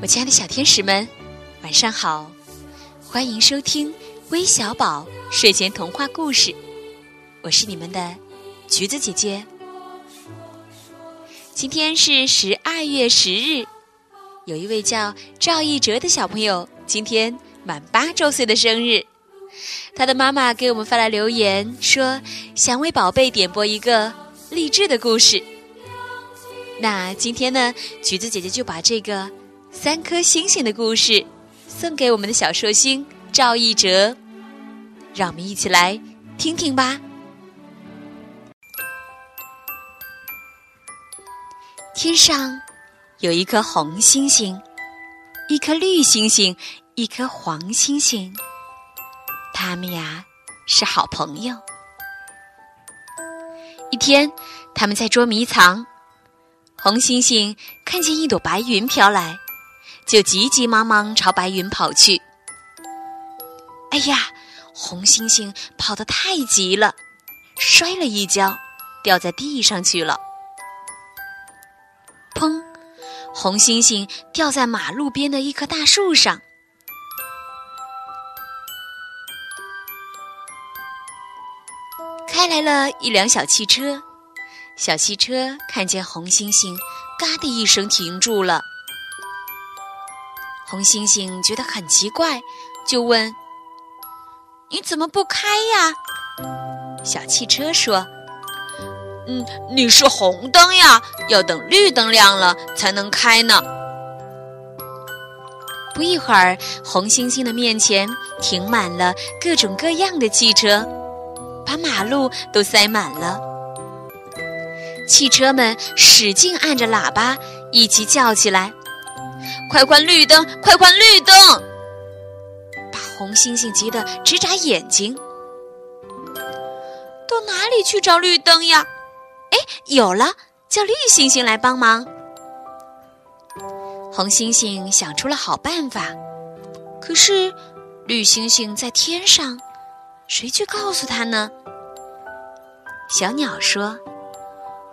我亲爱的小天使们，晚上好！欢迎收听微小宝睡前童话故事，我是你们的橘子姐姐。今天是十二月十日，有一位叫赵一哲的小朋友今天满八周岁的生日，他的妈妈给我们发来留言说，想为宝贝点播一个励志的故事。那今天呢，橘子姐姐就把这个三颗星星的故事送给我们的小寿星赵一哲，让我们一起来听听吧。天上有一颗红星星，一颗绿星星，一颗黄星星，他们呀是好朋友。一天，他们在捉迷藏。红星星看见一朵白云飘来，就急急忙忙朝白云跑去。哎呀，红星星跑得太急了，摔了一跤，掉在地上去了。砰！红星星掉在马路边的一棵大树上。开来了一辆小汽车。小汽车看见红星星，嘎的一声停住了。红星星觉得很奇怪，就问：“你怎么不开呀？”小汽车说：“嗯，你是红灯呀，要等绿灯亮了才能开呢。”不一会儿，红星星的面前停满了各种各样的汽车，把马路都塞满了。汽车们使劲按着喇叭，一起叫起来：“快关绿灯！快关绿灯！”把红星星急得直眨眼睛。到哪里去找绿灯呀？哎，有了，叫绿星星来帮忙。红星星想出了好办法，可是绿星星在天上，谁去告诉他呢？小鸟说。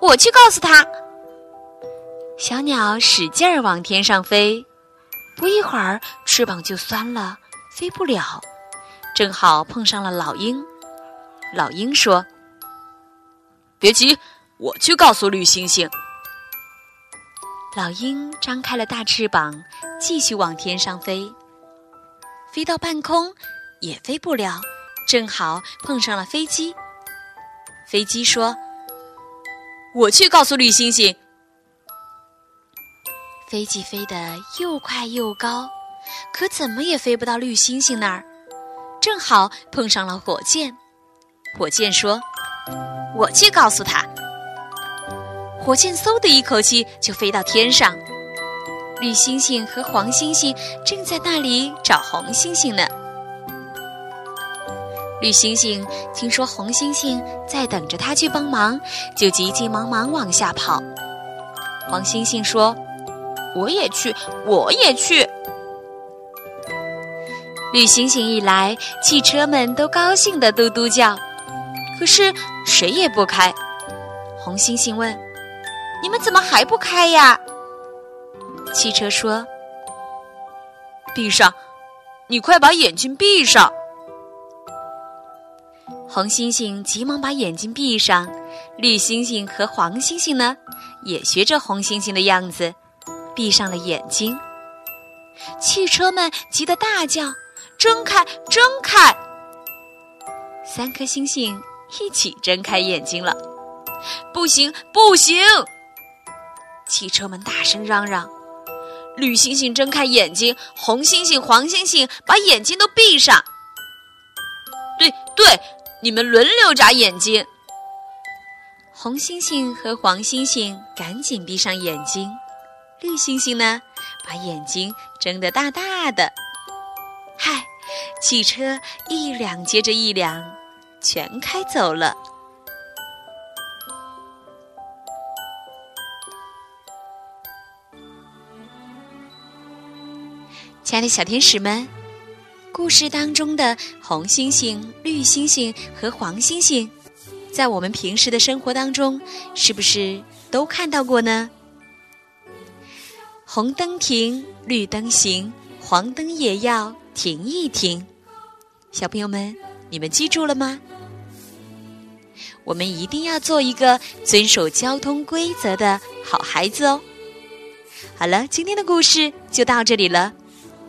我去告诉他。小鸟使劲儿往天上飞，不一会儿翅膀就酸了，飞不了。正好碰上了老鹰。老鹰说：“别急，我去告诉绿星星。”老鹰张开了大翅膀，继续往天上飞。飞到半空也飞不了，正好碰上了飞机。飞机说。我去告诉绿星星。飞机飞得又快又高，可怎么也飞不到绿星星那儿。正好碰上了火箭，火箭说：“我去告诉他。”火箭嗖的一口气就飞到天上，绿星星和黄星星正在那里找红星星呢。绿星星听说红星星在等着他去帮忙，就急急忙忙往下跑。黄星星说：“我也去，我也去。”绿星星一来，汽车们都高兴的嘟嘟叫，可是谁也不开。红星星问：“你们怎么还不开呀？”汽车说：“闭上，你快把眼睛闭上。”红星星急忙把眼睛闭上，绿星星和黄星星呢，也学着红星星的样子，闭上了眼睛。汽车们急得大叫：“睁开，睁开！”三颗星星一起睁开眼睛了。不行，不行！汽车们大声嚷嚷：“绿星星睁开眼睛，红星星、黄星星把眼睛都闭上。”对对。你们轮流眨眼睛。红星星和黄星星赶紧闭上眼睛，绿星星呢，把眼睛睁得大大的。嗨，汽车一辆接着一辆，全开走了。亲爱的小天使们。故事当中的红星星、绿星星和黄星星，在我们平时的生活当中，是不是都看到过呢？红灯停，绿灯行，黄灯也要停一停。小朋友们，你们记住了吗？我们一定要做一个遵守交通规则的好孩子哦。好了，今天的故事就到这里了，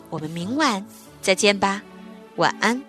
我们明晚再见吧，晚安。